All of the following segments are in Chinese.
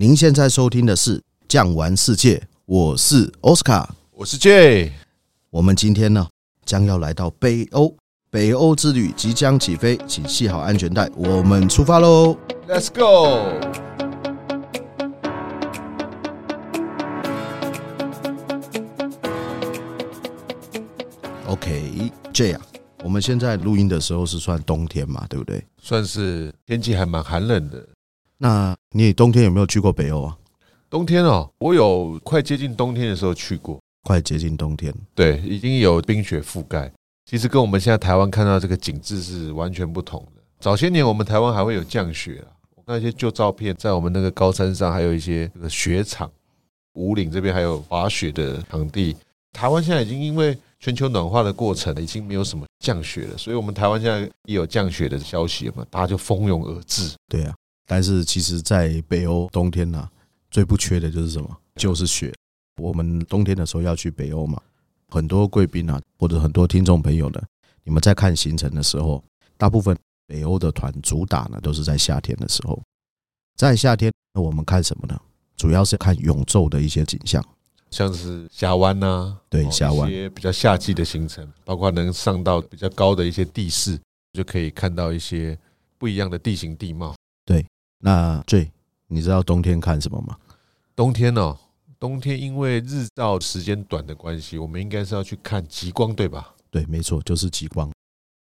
您现在收听的是《酱玩世界》，我是奥斯卡，我是 J。我们今天呢，将要来到北欧，北欧之旅即将起飞，请系好安全带，我们出发喽！Let's go。OK，J 啊，我们现在录音的时候是算冬天嘛，对不对？算是天气还蛮寒冷的。那你冬天有没有去过北欧啊？冬天哦，我有快接近冬天的时候去过。快接近冬天，对，已经有冰雪覆盖。其实跟我们现在台湾看到这个景致是完全不同的。早些年我们台湾还会有降雪啊，那些旧照片在我们那个高山上还有一些这个雪场，五岭这边还有滑雪的场地。台湾现在已经因为全球暖化的过程，已经没有什么降雪了，所以我们台湾现在一有降雪的消息嘛，大家就蜂拥而至。对啊。但是其实，在北欧冬天呢，最不缺的就是什么？就是雪。我们冬天的时候要去北欧嘛，很多贵宾啊，或者很多听众朋友呢，你们在看行程的时候，大部分北欧的团主打呢，都是在夏天的时候。在夏天，那我们看什么呢？主要是看永昼的一些景象，像是峡湾呐，对，峡湾一些比较夏季的行程，包括能上到比较高的一些地势，就可以看到一些不一样的地形地貌。对。那最，你知道冬天看什么吗？冬天哦，冬天因为日照时间短的关系，我们应该是要去看极光，对吧？对，没错，就是极光。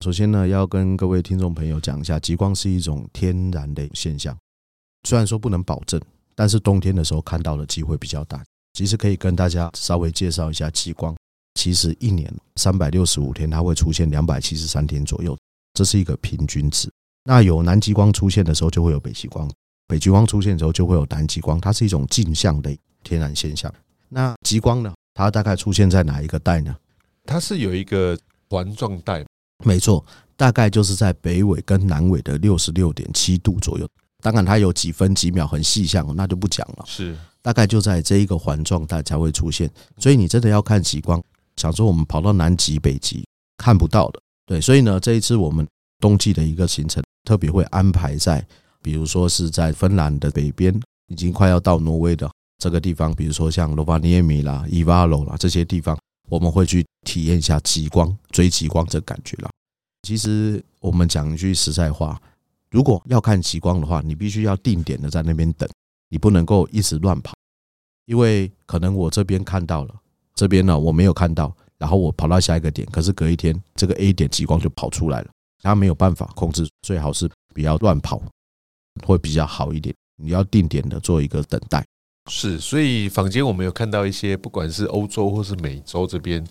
首先呢，要跟各位听众朋友讲一下，极光是一种天然的现象，虽然说不能保证，但是冬天的时候看到的机会比较大。其实可以跟大家稍微介绍一下极光。其实一年三百六十五天，它会出现两百七十三天左右，这是一个平均值。那有南极光出现的时候，就会有北极光；北极光出现的时候，就会有南极光。它是一种镜像的天然现象。那极光呢？它大概出现在哪一个带呢？它是有一个环状带，没错，大概就是在北纬跟南纬的六十六点七度左右。当然，它有几分几秒很细项，那就不讲了。是，大概就在这一个环状带才会出现。所以你真的要看极光，想说我们跑到南极、北极看不到的。对，所以呢，这一次我们冬季的一个行程。特别会安排在，比如说是在芬兰的北边，已经快要到挪威的这个地方，比如说像罗瓦涅米啦、伊瓦罗啦这些地方，我们会去体验一下极光、追极光这感觉了。其实我们讲一句实在话，如果要看极光的话，你必须要定点的在那边等，你不能够一直乱跑，因为可能我这边看到了，这边呢我没有看到，然后我跑到下一个点，可是隔一天这个 A 点极光就跑出来了。他没有办法控制，最好是不要乱跑，会比较好一点。你要定点的做一个等待。是，所以坊间我们有看到一些，不管是欧洲或是美洲这边，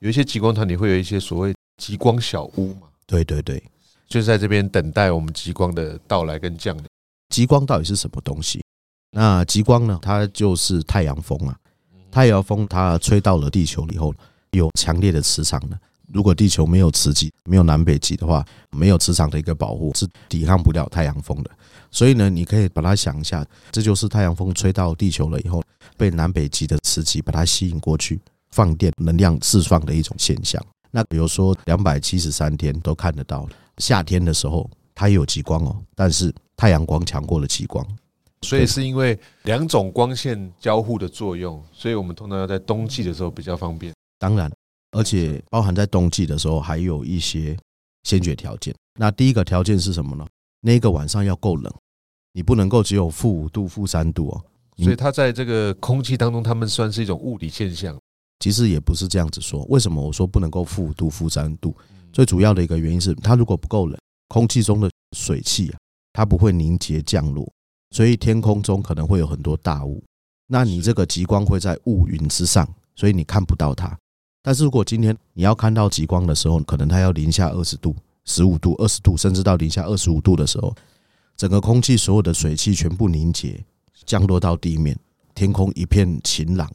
有一些极光团体会有一些所谓极光小屋嘛。对对对，就是在这边等待我们极光的到来跟降临。极光到底是什么东西？那极光呢？它就是太阳风啊。太阳风它吹到了地球以后，有强烈的磁场的。如果地球没有磁极，没有南北极的话，没有磁场的一个保护，是抵抗不了太阳风的。所以呢，你可以把它想一下，这就是太阳风吹到地球了以后，被南北极的磁极把它吸引过去，放电能量释放的一种现象。那比如说两百七十三天都看得到，夏天的时候它也有极光哦，但是太阳光强过了极光，所以是因为两种光线交互的作用，所以我们通常要在冬季的时候比较方便。当然。而且包含在冬季的时候，还有一些先决条件。那第一个条件是什么呢？那个晚上要够冷，你不能够只有负五度、负三度哦。所以它在这个空气当中，它们算是一种物理现象。其实也不是这样子说。为什么我说不能够负五度、负三度？最主要的一个原因是，它如果不够冷，空气中的水汽啊，它不会凝结降落，所以天空中可能会有很多大雾。那你这个极光会在雾云之上，所以你看不到它。但是如果今天你要看到极光的时候，可能它要零下二十度、十五度、二十度，甚至到零下二十五度的时候，整个空气所有的水汽全部凝结，降落到地面，天空一片晴朗，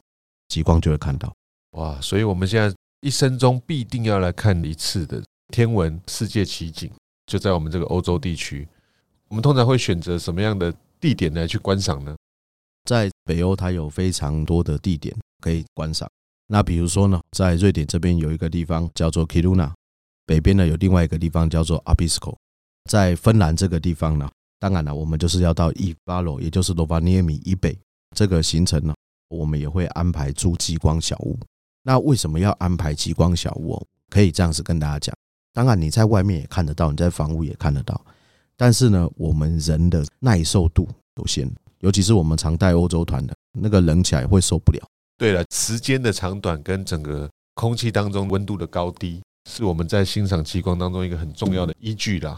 极光就会看到。哇！所以我们现在一生中必定要来看一次的天文世界奇景，就在我们这个欧洲地区。我们通常会选择什么样的地点来去观赏呢？在北欧，它有非常多的地点可以观赏。那比如说呢，在瑞典这边有一个地方叫做 Kiruna，北边呢有另外一个地方叫做 Abisko，在芬兰这个地方呢，当然了，我们就是要到伊巴罗，也就是罗瓦涅米以北这个行程呢，我们也会安排住极光小屋。那为什么要安排极光小屋？可以这样子跟大家讲。当然你在外面也看得到，你在房屋也看得到，但是呢，我们人的耐受度有限，尤其是我们常带欧洲团的，那个冷起来会受不了。对了，时间的长短跟整个空气当中温度的高低，是我们在欣赏极光当中一个很重要的依据啦。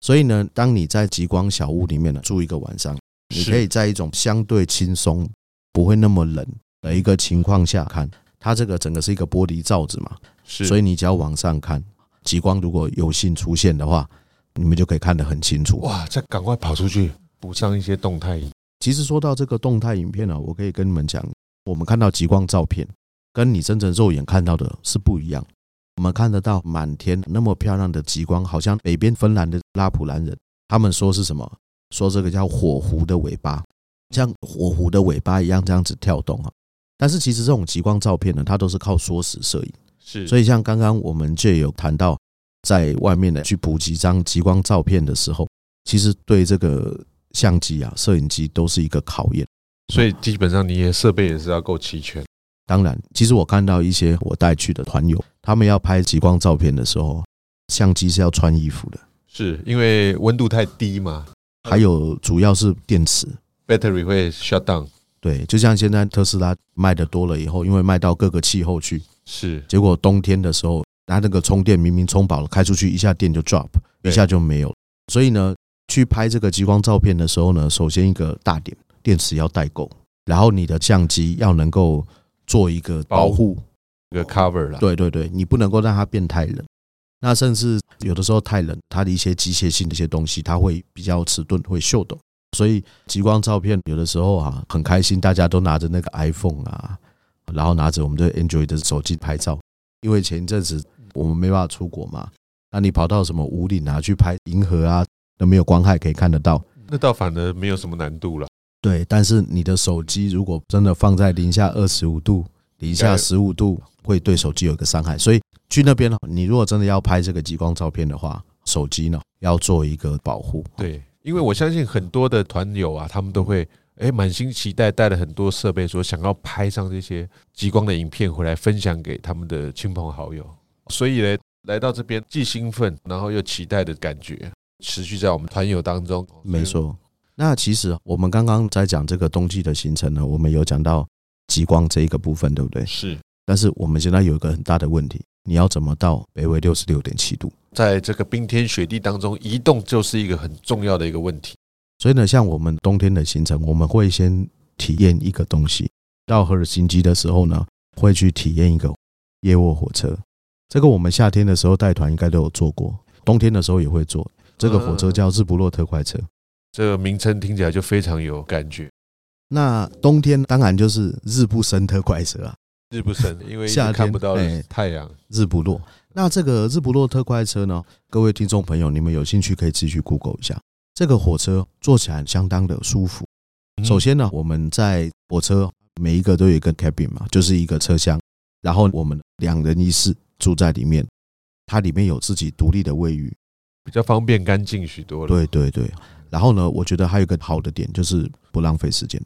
所以呢，当你在极光小屋里面呢住一个晚上，你可以在一种相对轻松、不会那么冷的一个情况下看。它这个整个是一个玻璃罩子嘛，是，所以你只要往上看，极光如果有幸出现的话，你们就可以看得很清楚。哇，再赶快跑出去补上一些动态影。其实说到这个动态影片呢，我可以跟你们讲，我们看到极光照片，跟你真正肉眼看到的是不一样。我们看得到满天那么漂亮的极光，好像北边芬兰的拉普兰人，他们说是什么？说这个叫火狐的尾巴，像火狐的尾巴一样这样子跳动啊。但是其实这种极光照片呢，它都是靠缩时摄影，是。所以像刚刚我们就有谈到，在外面呢去补几张极光照片的时候，其实对这个相机啊、摄影机都是一个考验。所以基本上你的设备也是要够齐全。当然，其实我看到一些我带去的团友，他们要拍极光照片的时候，相机是要穿衣服的，是因为温度太低嘛？还有主要是电池，battery 会 shut down。对，就像现在特斯拉卖的多了以后，因为卖到各个气候去，是结果冬天的时候，它那个充电明明充饱了，开出去一下电就 drop，一下就没有。所以呢，去拍这个极光照片的时候呢，首先一个大点，电池要带够，然后你的相机要能够。做一个保护，一个 cover 了。对对对，你不能够让它变太冷。那甚至有的时候太冷，它的一些机械性的一些东西，它会比较迟钝，会锈抖。所以极光照片有的时候啊，很开心，大家都拿着那个 iPhone 啊，然后拿着我们的 Android 的手机拍照。因为前一阵子我们没办法出国嘛，那你跑到什么五岭啊去拍银河啊，都没有光害可以看得到。那倒反而没有什么难度了。对，但是你的手机如果真的放在零下二十五度、零下十五度，会对手机有一个伤害。所以去那边呢，你如果真的要拍这个极光照片的话，手机呢要做一个保护。对，因为我相信很多的团友啊，他们都会诶满心期待，带了很多设备，说想要拍上这些极光的影片回来分享给他们的亲朋好友。所以呢，来到这边既兴奋，然后又期待的感觉，持续在我们团友当中。没错。那其实我们刚刚在讲这个冬季的行程呢，我们有讲到极光这一个部分，对不对？是。但是我们现在有一个很大的问题，你要怎么到北纬六十六点七度？在这个冰天雪地当中移动，就是一个很重要的一个问题。所以呢，像我们冬天的行程，我们会先体验一个东西。到赫尔辛基的时候呢，会去体验一个夜卧火车。这个我们夏天的时候带团应该都有坐过，冬天的时候也会坐。这个火车叫日不落特快车。这个名称听起来就非常有感觉。那冬天当然就是日不升特快车啊，日不升，因为夏天看不到太阳，日不落。那这个日不落特快车呢，各位听众朋友，你们有兴趣可以自己去 Google 一下。这个火车坐起来相当的舒服。首先呢，我们在火车每一个都有一个 cabin 嘛，就是一个车厢，然后我们两人一室住在里面，它里面有自己独立的卫浴，比较方便干净许多了。对对对。然后呢，我觉得还有一个好的点就是不浪费时间，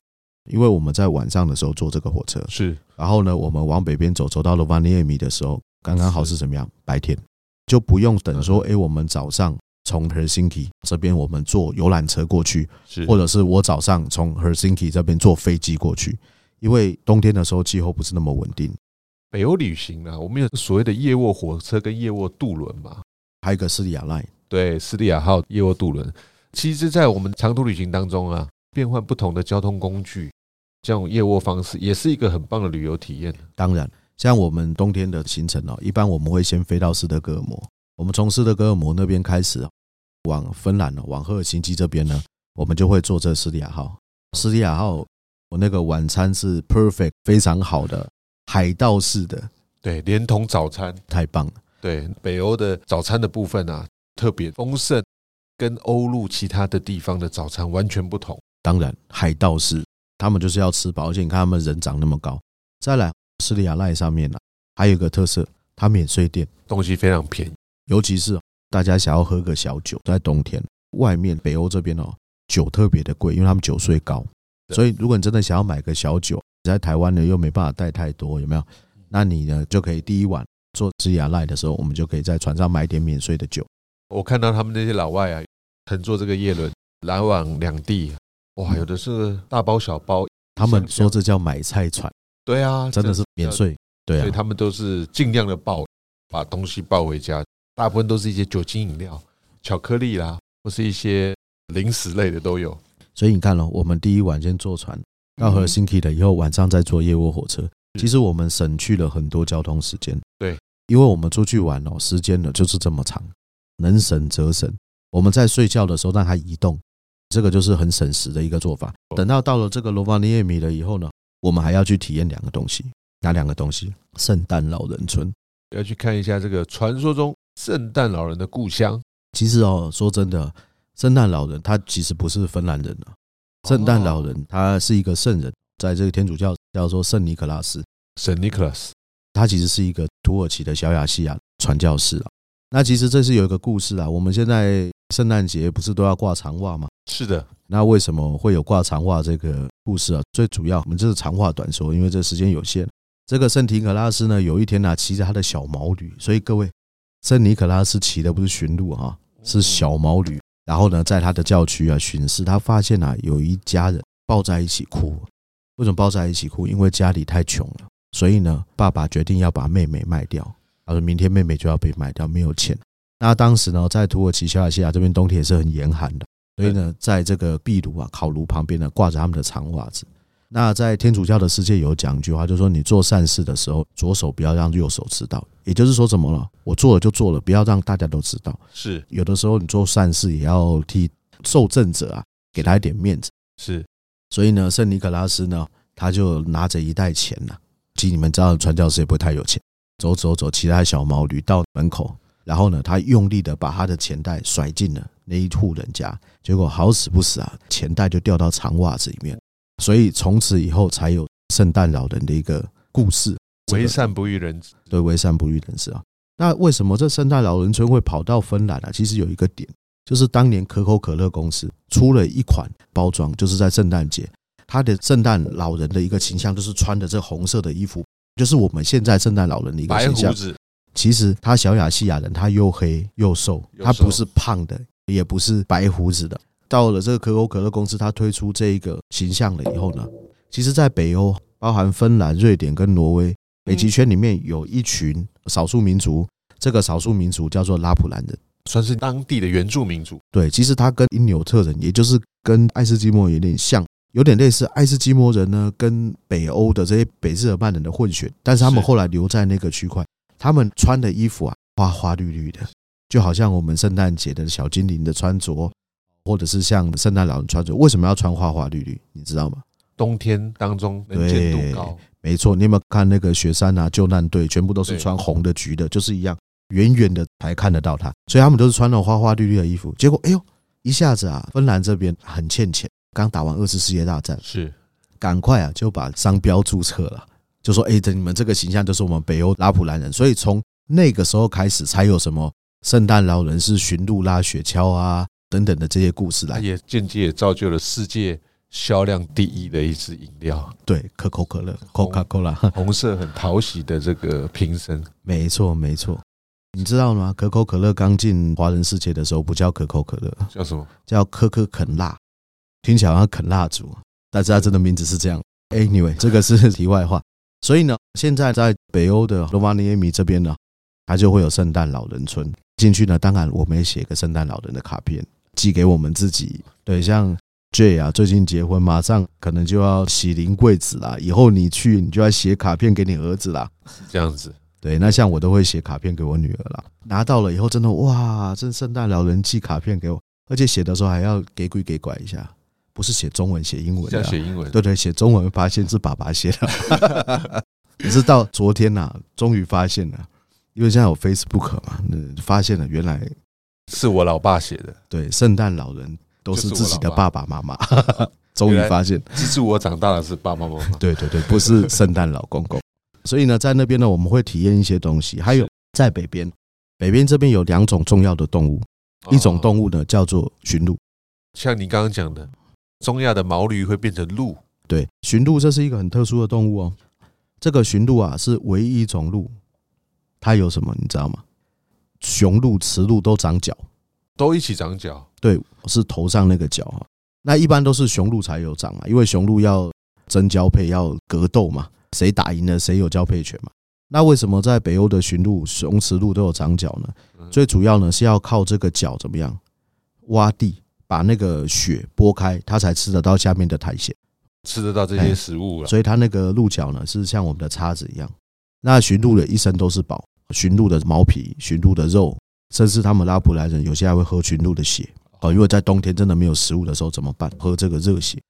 因为我们在晚上的时候坐这个火车是，然后呢，我们往北边走，走到罗瓦涅米的时候，刚刚好是怎么样？白天。就不用等说，哎，我们早上从 Helsinki 这边我们坐游览车过去，是，或者是我早上从 Helsinki 这边坐飞机过去，因为冬天的时候气候不是那么稳定。北欧旅行啊，我们有所谓的夜卧火车跟夜卧渡轮嘛，还有一个斯里亚 Line，对，斯里亚号夜卧渡轮。其实，在我们长途旅行当中啊，变换不同的交通工具，这种夜卧方式也是一个很棒的旅游体验。当然，像我们冬天的行程哦，一般我们会先飞到斯德哥尔摩，我们从斯德哥尔摩那边开始往芬兰呢，往赫尔辛基这边呢，我们就会坐这斯里亚号。斯里亚号，我那个晚餐是 perfect，非常好的海盗式的，对，连同早餐，太棒了。对，北欧的早餐的部分啊，特别丰盛。跟欧陆其他的地方的早餐完全不同。当然，海盗是他们就是要吃饱，而且你看他们人长那么高。再来，斯里亚赖上面呢，还有一个特色，它免税店，东西非常便宜。尤其是大家想要喝个小酒，在冬天，外面北欧这边哦，酒特别的贵，因为他们酒税高，所以如果你真的想要买个小酒，在台湾呢又没办法带太多，有没有？那你呢就可以第一晚做职涯赖的时候，我们就可以在船上买点免税的酒。我看到他们那些老外啊，乘坐这个叶轮来往两地，哇，有的是大包小包，他们说这叫买菜船。对啊，真的是免税。对啊，所以他们都是尽量的抱，把东西抱回家，大部分都是一些酒精饮料、巧克力啦，或是一些零食类的都有。所以你看了，我们第一晚先坐船到赫尔辛基了以后，晚上再坐夜卧火车，其实我们省去了很多交通时间。对，因为我们出去玩哦，时间呢就是这么长。能省则省，我们在睡觉的时候让它移动，这个就是很省时的一个做法。等到到了这个罗瓦涅米了以后呢，我们还要去体验两个东西，哪两个东西？圣诞老人村，要去看一下这个传说中圣诞老人的故乡。其实哦，说真的，圣诞老人他其实不是芬兰人啊，圣诞老人他是一个圣人，在这个天主教叫做圣尼可拉斯，圣尼可拉斯，他其实是一个土耳其的小亚细亚传教士啊。那其实这是有一个故事啊。我们现在圣诞节不是都要挂长袜吗？是的。那为什么会有挂长袜这个故事啊？最主要，我们就是长话短说，因为这时间有限。这个圣尼可拉斯呢，有一天呢，骑着他的小毛驴，所以各位，圣尼可拉斯骑的不是驯鹿哈，是小毛驴。然后呢，在他的教区啊巡视，他发现啊，有一家人抱在一起哭。为什么抱在一起哭？因为家里太穷了，所以呢，爸爸决定要把妹妹卖掉。他说明天妹妹就要被卖掉，没有钱。那当时呢，在土耳其小亚细亚这边冬天也是很严寒的，所以呢，在这个壁炉啊、烤炉旁边呢，挂着他们的长袜子。那在天主教的世界有讲一句话，就是说你做善事的时候，左手不要让右手知道。也就是说，怎么了？我做了就做了，不要让大家都知道。是有的时候你做善事也要替受赠者啊，给他一点面子。是，所以呢，圣尼可拉斯呢，他就拿着一袋钱呐，其实你们知道，传教士也不会太有钱。走走走，骑他小毛驴到门口，然后呢，他用力的把他的钱袋甩进了那一户人家，结果好死不死啊，钱袋就掉到长袜子里面，所以从此以后才有圣诞老人的一个故事。为善不欲人知，对，为善不欲人知啊。那为什么这圣诞老人村会跑到芬兰啊？其实有一个点，就是当年可口可乐公司出了一款包装，就是在圣诞节，他的圣诞老人的一个形象就是穿着这红色的衣服。就是我们现在圣诞老人的一个形象。其实他小亚细亚人，他又黑又瘦，他不是胖的，也不是白胡子的。到了这个可口可乐公司，他推出这一个形象了以后呢，其实，在北欧，包含芬兰、瑞典跟挪威，北极圈里面有一群少数民族，这个少数民族叫做拉普兰人，算是当地的原住民族。对，其实他跟因纽特人，也就是跟爱斯基摩有点像。有点类似爱斯基摩人呢，跟北欧的这些北日耳曼人的混血，但是他们后来留在那个区块，他们穿的衣服啊，花花绿绿的，就好像我们圣诞节的小精灵的穿着，或者是像圣诞老人穿着。为什么要穿花花绿绿？你知道吗？冬天当中能见度高，没错。你有没有看那个雪山啊？救难队全部都是穿红的、橘的，就是一样，远远的才看得到它，所以他们都是穿了花花绿绿的衣服。结果，哎呦，一下子啊，芬兰这边很欠钱。刚打完二次世界大战，是赶快啊就把商标注册了，就说：“哎，这你们这个形象就是我们北欧拉普兰人。”所以从那个时候开始，才有什么圣诞老人是驯鹿拉雪橇啊等等的这些故事来。也间接也造就了世界销量第一的一支饮料，对，可口可乐 （Coca-Cola），红色很讨喜的这个瓶身，没错没错。你知道吗？可口可乐刚进华人世界的时候不叫可口可乐，叫什么？叫可可肯辣。听起来好像啃蜡烛，但是它真的名字是这样。Anyway，这个是题外话。所以呢，现在在北欧的罗马尼亚米这边呢，它就会有圣诞老人村。进去呢，当然我们也写个圣诞老人的卡片，寄给我们自己。对，像 J 啊，最近结婚，马上可能就要喜临贵子啦。以后你去，你就要写卡片给你儿子啦。这样子。对，那像我都会写卡片给我女儿啦。拿到了以后，真的哇，这圣诞老人寄卡片给我，而且写的时候还要给鬼给拐一下。不是写中文，写英文。写英文，对对，写中文发现是爸爸写的。你是到昨天呐，终于发现了，因为现在有 Facebook 嘛，发现了原来是我老爸写的。对，圣诞老人都是自己的爸爸妈妈。终于发现，资助我长大的是爸爸妈妈。对对对，不是圣诞老公公。所以呢，在那边呢，我们会体验一些东西。还有在北边，北边这边有两种重要的动物，一种动物呢叫做驯鹿。像你刚刚讲的，中亚的毛驴会变成鹿。对，驯鹿这是一个很特殊的动物哦。这个驯鹿啊是唯一一种鹿，它有什么你知道吗？雄鹿、雌鹿都长角，都一起长角。对，是头上那个角哈。那一般都是雄鹿才有长嘛，因为雄鹿要争交配，要格斗嘛，谁打赢了谁有交配权嘛。那为什么在北欧的驯鹿、雄雌鹿都有长角呢？最主要呢是要靠这个角怎么样挖地，把那个血拨开，它才吃得到下面的苔藓。吃得到这些食物了，所以它那个鹿角呢是像我们的叉子一样。那驯鹿的一身都是宝，驯鹿的毛皮、驯鹿的肉，甚至他们拉普兰人有些还会喝驯鹿的血哦，因为在冬天真的没有食物的时候怎么办？喝这个热血，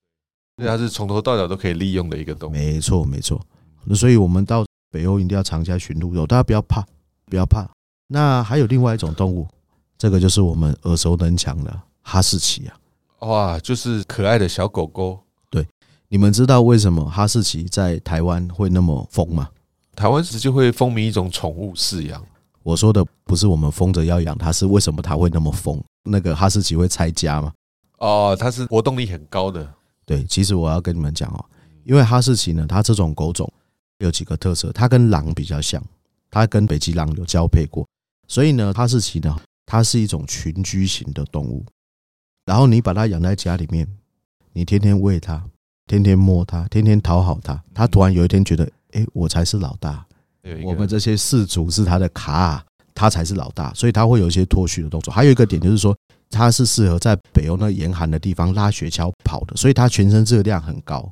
所以它是从头到脚都可以利用的一个动物。没错，没错。那所以我们到北欧一定要尝一下驯鹿肉，大家不要怕，不要怕。那还有另外一种动物，这个就是我们耳熟能详的哈士奇啊，哇，就是可爱的小狗狗。对你们知道为什么哈士奇在台湾会那么疯吗？台湾直接会风靡一种宠物饲养。我说的不是我们疯着要养它，是为什么它会那么疯？那个哈士奇会拆家吗？哦，它是活动力很高的。对，其实我要跟你们讲哦，因为哈士奇呢，它这种狗种有几个特色，它跟狼比较像，它跟北极狼有交配过，所以呢，哈士奇呢，它是一种群居型的动物。然后你把它养在家里面，你天天喂它。天天摸它，天天讨好它，它突然有一天觉得，哎，我才是老大，我们这些氏族是它的卡，它才是老大，所以它会有一些脱序的动作。还有一个点就是说，它是适合在北欧那严寒的地方拉雪橇跑的，所以它全身热量很高，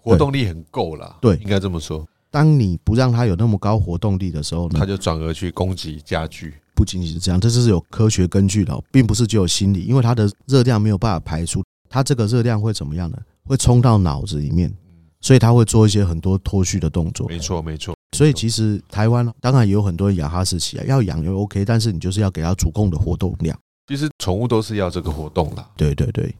活动力很够了。对，应该这么说。当你不让它有那么高活动力的时候呢，它就转而去攻击家具。不仅仅是这样，这是有科学根据的，并不是只有心理，因为它的热量没有办法排出，它这个热量会怎么样呢？会冲到脑子里面，所以它会做一些很多脱序的动作。没错，没错。所以其实台湾当然也有很多人养哈士奇啊，要养又 OK，但是你就是要给它足够的活动量。其实宠物都是要这个活动啦。对对对，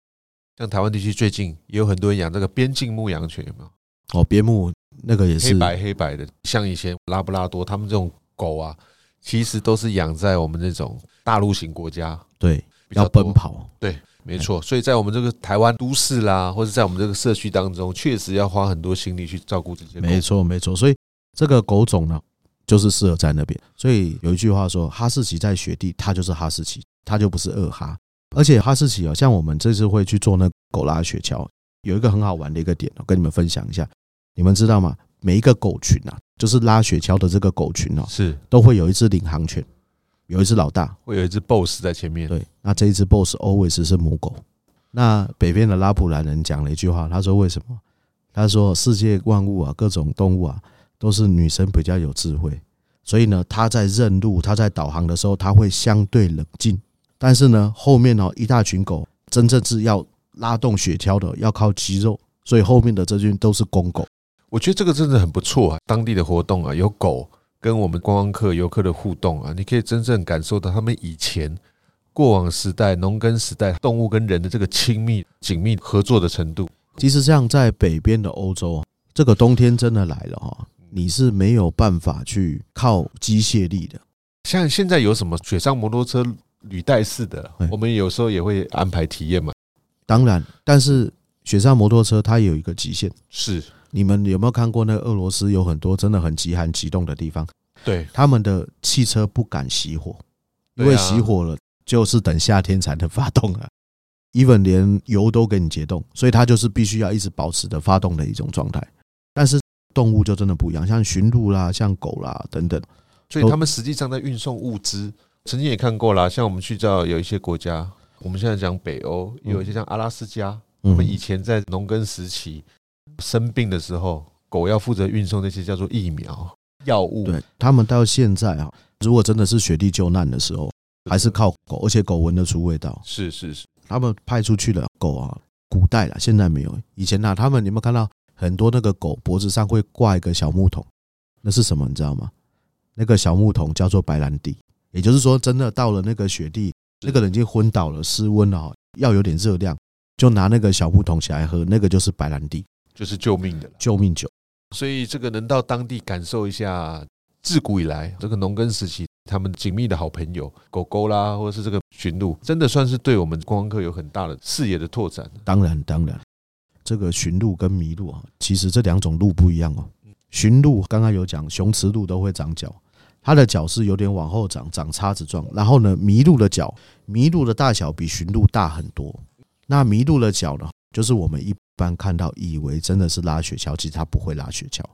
像台湾地区最近也有很多人养这个边境牧羊犬，有没有？哦，边牧那个也是黑白黑白的，像以前拉布拉多他们这种狗啊，其实都是养在我们这种大陆型国家，对，要奔跑，对。没错，所以在我们这个台湾都市啦，或者在我们这个社区当中，确实要花很多心力去照顾这些。没错，没错。所以这个狗种呢，就是适合在那边。所以有一句话说，哈士奇在雪地，它就是哈士奇，它就不是二哈。而且哈士奇啊，像我们这次会去做那狗拉雪橇，有一个很好玩的一个点，我跟你们分享一下。你们知道吗？每一个狗群啊，就是拉雪橇的这个狗群哦，是都会有一只领航犬。有一只老大，会有一只 boss 在前面。对，那这一只 boss always 是母狗。那北边的拉普兰人讲了一句话，他说：“为什么？他说世界万物啊，各种动物啊，都是女生比较有智慧。所以呢，他在认路，他在导航的时候，他会相对冷静。但是呢，后面哦，一大群狗，真正是要拉动雪橇的，要靠肌肉。所以后面的这群都是公狗。我觉得这个真的很不错啊，当地的活动啊，有狗。”跟我们观光客、游客的互动啊，你可以真正感受到他们以前过往时代、农耕时代动物跟人的这个亲密、紧密合作的程度。其实，像在北边的欧洲，这个冬天真的来了哈，你是没有办法去靠机械力的。像现在有什么雪上摩托车履带式的，我们有时候也会安排体验嘛。当然，但是雪上摩托车它有一个极限，是。你们有没有看过那个俄罗斯有很多真的很极寒极冻的地方？对，他们的汽车不敢熄火，因为熄火了就是等夏天才能发动啊。even 连油都给你解冻，所以它就是必须要一直保持着发动的一种状态。但是动物就真的不一样，像驯鹿啦、像狗啦等等，所以他们实际上在运送物资。曾经也看过啦，像我们去到有一些国家，我们现在讲北欧，有一些像阿拉斯加，我们以前在农耕时期。生病的时候，狗要负责运送那些叫做疫苗、药物。对，他们到现在啊，如果真的是雪地救难的时候，还是靠狗，而且狗闻得出味道。是是是，他们派出去的狗啊，古代了，现在没有。以前呢，他们你有没有看到很多那个狗脖子上会挂一个小木桶？那是什么？你知道吗？那个小木桶叫做白兰地。也就是说，真的到了那个雪地，那个人已经昏倒了，失温了，要有点热量，就拿那个小木桶起来喝，那个就是白兰地。就是救命的救命酒，所以这个能到当地感受一下，自古以来这个农耕时期，他们紧密的好朋友，狗狗啦，或者是这个驯鹿，真的算是对我们观光客有很大的视野的拓展。当然，当然，这个驯鹿跟麋鹿啊，其实这两种鹿不一样哦。驯鹿刚刚有讲，雄雌鹿都会长角，它的脚是有点往后长，长叉子状。然后呢，麋鹿的脚，麋鹿的大小比驯鹿大很多。那麋鹿的脚呢，就是我们一般看到以为真的是拉雪橇，其实它不会拉雪橇，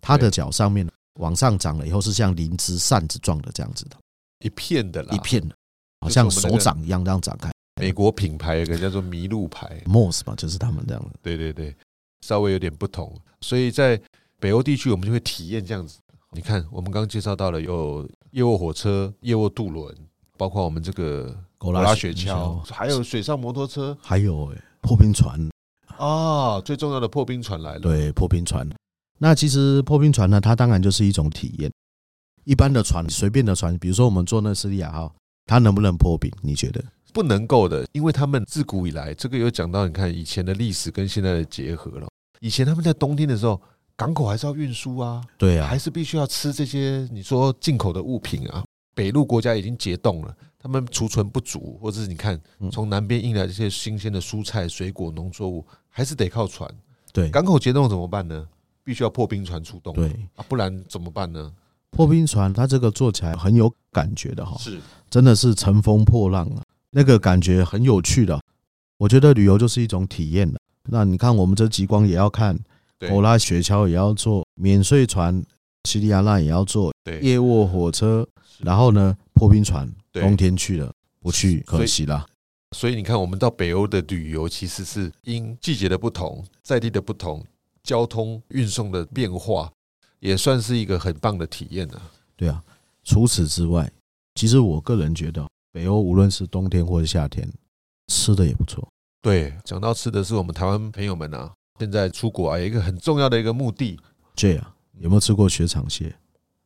它的脚上面往上长了以后是像灵芝扇子状的这样子的，一片的啦，一片的，好像手掌一样这样展开。美国品牌有个叫做麋鹿牌，Moss 嘛，就是他们这样的。对对对，稍微有点不同。所以在北欧地区，我们就会体验这样子。你看，我们刚刚介绍到了有夜卧火车、夜卧渡轮，包括我们这个狗拉雪橇，还有水上摩托车，还有破冰船啊，最重要的破冰船来了。对，破冰船。那其实破冰船呢，它当然就是一种体验。一般的船，随便的船，比如说我们坐那斯利亚号，它能不能破冰？你觉得？不能够的，因为他们自古以来，这个有讲到，你看以前的历史跟现在的结合了。以前他们在冬天的时候，港口还是要运输啊，对啊，还是必须要吃这些你说进口的物品啊。北陆国家已经解冻了，他们储存不足，或者是你看从南边运来这些新鲜的蔬菜、水果、农作物，还是得靠船。对，港口解冻怎么办呢？必须要破冰船出动，对啊，不然怎么办呢？破冰船它这个做起来很有感觉的哈，是，真的是乘风破浪啊，那个感觉很有趣的。我觉得旅游就是一种体验了。那你看，我们这极光也要看，狗拉雪橇也要坐，免税船西利亚那也要坐，夜卧火车，然后呢，破冰船，冬天去了不去可惜了。所以你看，我们到北欧的旅游其实是因季节的不同，在地的不同。交通运送的变化也算是一个很棒的体验呢。对啊，除此之外，其实我个人觉得北欧无论是冬天或者夏天，吃的也不错。对，讲到吃的是我们台湾朋友们啊，现在出国啊，有一个很重要的一个目的。J 啊，有没有吃过雪场蟹？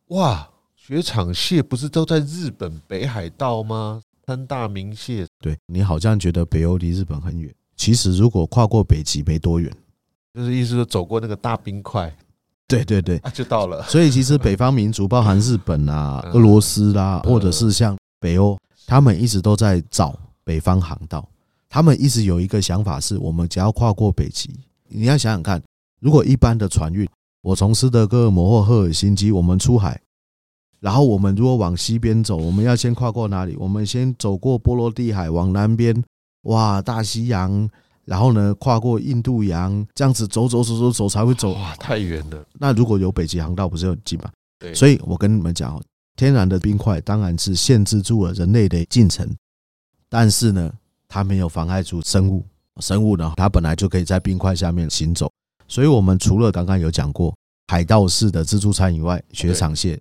哇，雪场蟹不是都在日本北海道吗？三大名蟹。对，你好像觉得北欧离日本很远，其实如果跨过北极没多远。就是意思说走过那个大冰块，对对对，就到了。所以其实北方民族，包含日本啊、俄罗斯啦，或者是像北欧，他们一直都在找北方航道。他们一直有一个想法是，我们只要跨过北极，你要想想看，如果一般的船运，我从斯德哥尔摩或赫尔辛基，我们出海，然后我们如果往西边走，我们要先跨过哪里？我们先走过波罗的海，往南边，哇，大西洋。然后呢，跨过印度洋，这样子走走走走走才会走。哇，太远了。那如果有北极航道，不是很近吗？对。所以我跟你们讲，天然的冰块当然是限制住了人类的进程，但是呢，它没有妨碍住生物。生物呢，它本来就可以在冰块下面行走。所以，我们除了刚刚有讲过海盗式的自助餐以外，雪场蟹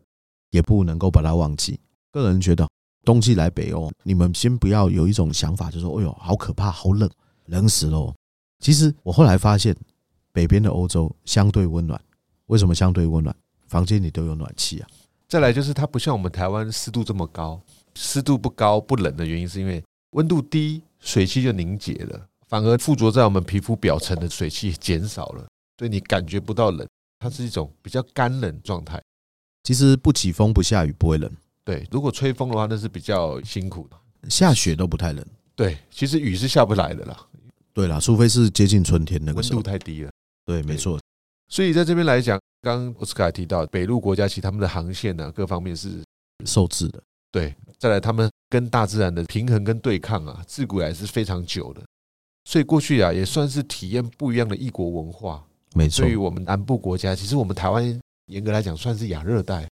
也不能够把它忘记。个人觉得，冬季来北欧，你们先不要有一种想法，就是说，哎呦，好可怕，好冷。冷死喽！其实我后来发现，北边的欧洲相对温暖。为什么相对温暖？房间里都有暖气啊。再来就是它不像我们台湾湿度这么高，湿度不高不冷的原因是因为温度低，水汽就凝结了，反而附着在我们皮肤表层的水汽减少了，所以你感觉不到冷。它是一种比较干冷状态。其实不起风不下雨不会冷。对，如果吹风的话，那是比较辛苦的。下雪都不太冷。对，其实雨是下不来的啦。对啦，除非是接近春天那个时候，温度太低了。对，没错。所以在这边来讲，刚刚奥斯卡也提到，北陆国家其实他们的航线呢，各方面是受制的。对，再来他们跟大自然的平衡跟对抗啊，自古以来是非常久的。所以过去啊，也算是体验不一样的异国文化。没错。对于我们南部国家，其实我们台湾严格来讲算是亚热带，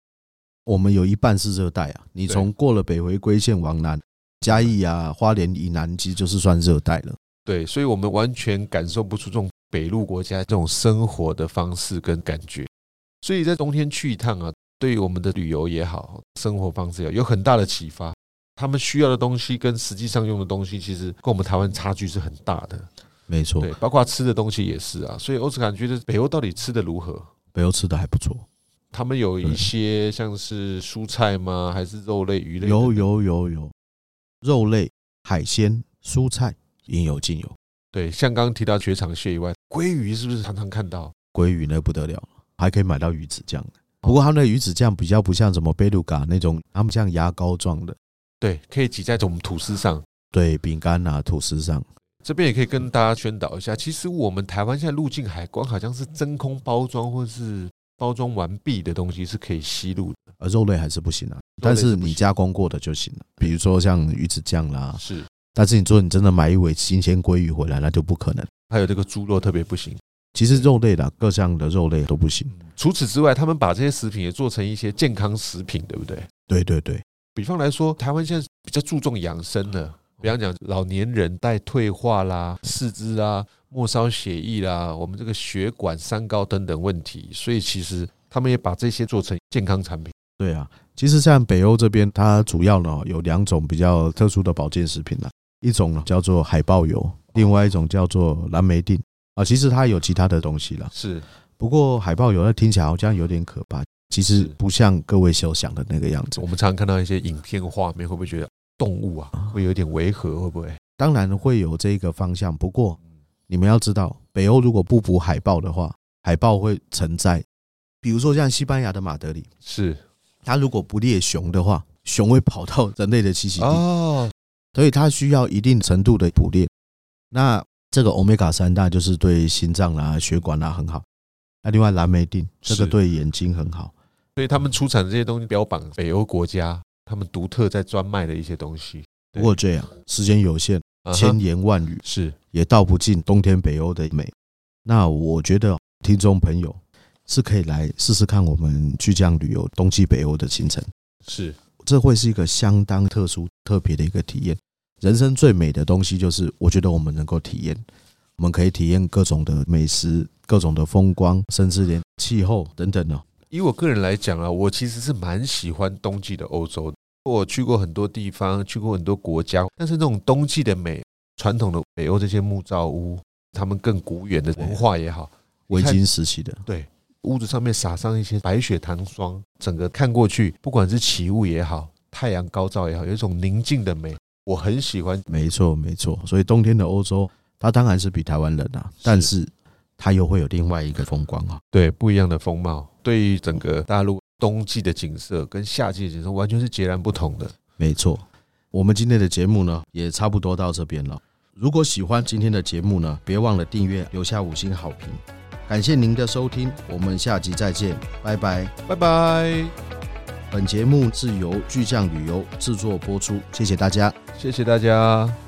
我们有一半是热带啊。你从过了北回归线往南，嘉义啊、花莲以南，其实就是算热带了。对，所以我们完全感受不出这种北陆国家这种生活的方式跟感觉。所以在冬天去一趟啊，对于我们的旅游也好，生活方式也好，有很大的启发。他们需要的东西跟实际上用的东西，其实跟我们台湾差距是很大的。没错，对，包括吃的东西也是啊。所以欧斯卡觉得北欧到底吃的如何？北欧吃的还不错。他们有一些像是蔬菜吗？还是肉类、鱼类？有有有有，肉类、海鲜、蔬菜。应有尽有，对，像刚刚提到雪场蟹以外，鲑鱼是不是常常看到？鲑鱼那不得了，还可以买到鱼子酱不过他们的鱼子酱比较不像什么贝鲁嘎那种，他们像牙膏状的，对，可以挤在这种吐司上，对，饼干啊，吐司上。这边也可以跟大家宣导一下，其实我们台湾现在入境海关好像是真空包装或是包装完毕的东西是可以吸入的，而肉类还是不行啊。但是你加工过的就行了，比如说像鱼子酱啦，是。但是你说你真的买一尾新鲜鲑鱼回来，那就不可能。还有这个猪肉特别不行。其实肉类的各项的肉类都不行。除此之外，他们把这些食品也做成一些健康食品，对不对？对对对。比方来说，台湾现在比较注重养生的，比方讲老年人带退化啦、四肢啊、末梢血液啦，我们这个血管、三高等等问题，所以其实他们也把这些做成健康产品。对啊，其实像北欧这边，它主要呢有两种比较特殊的保健食品啦。一种呢叫做海豹油，另外一种叫做蓝莓錠啊。其实它有其他的东西了，是。不过海豹油那听起来好像有点可怕，其实不像各位所想的那个样子。我们常常看到一些影片画面，会不会觉得动物啊会有点违和？会不会？当然会有这个方向。不过你们要知道，北欧如果不捕海豹的话，海豹会成灾。比如说像西班牙的马德里，是。它如果不猎熊的话，熊会跑到人类的栖息地哦。所以它需要一定程度的捕猎，那这个欧米伽三大就是对心脏啊、血管啊很好。那另外蓝莓定，这个对眼睛很好。所以他们出产的这些东西标榜北欧国家他们独特在专卖的一些东西。不过这样时间有限，千言万语是也道不尽冬天北欧的美。那我觉得听众朋友是可以来试试看我们巨匠旅游冬季北欧的行程。是，这会是一个相当特殊、特别的一个体验。人生最美的东西就是，我觉得我们能够体验，我们可以体验各种的美食、各种的风光，甚至连气候等等呢。以我个人来讲啊，我其实是蛮喜欢冬季的欧洲的。我去过很多地方，去过很多国家，但是那种冬季的美，传统的北欧这些木造屋，他们更古远的文化也好，维京时期的，对，屋子上面撒上一些白雪糖霜，整个看过去，不管是起雾也好，太阳高照也好，有一种宁静的美。我很喜欢，没错没错，所以冬天的欧洲，它当然是比台湾冷啊，但是它又会有另外一个风光啊，对，不一样的风貌，对于整个大陆冬季的景色跟夏季的景色完全是截然不同的。没错，我们今天的节目呢，也差不多到这边了。如果喜欢今天的节目呢，别忘了订阅，留下五星好评，感谢您的收听，我们下集再见，拜拜，拜拜。本节目自由巨匠旅游制作播出，谢谢大家，谢谢大家。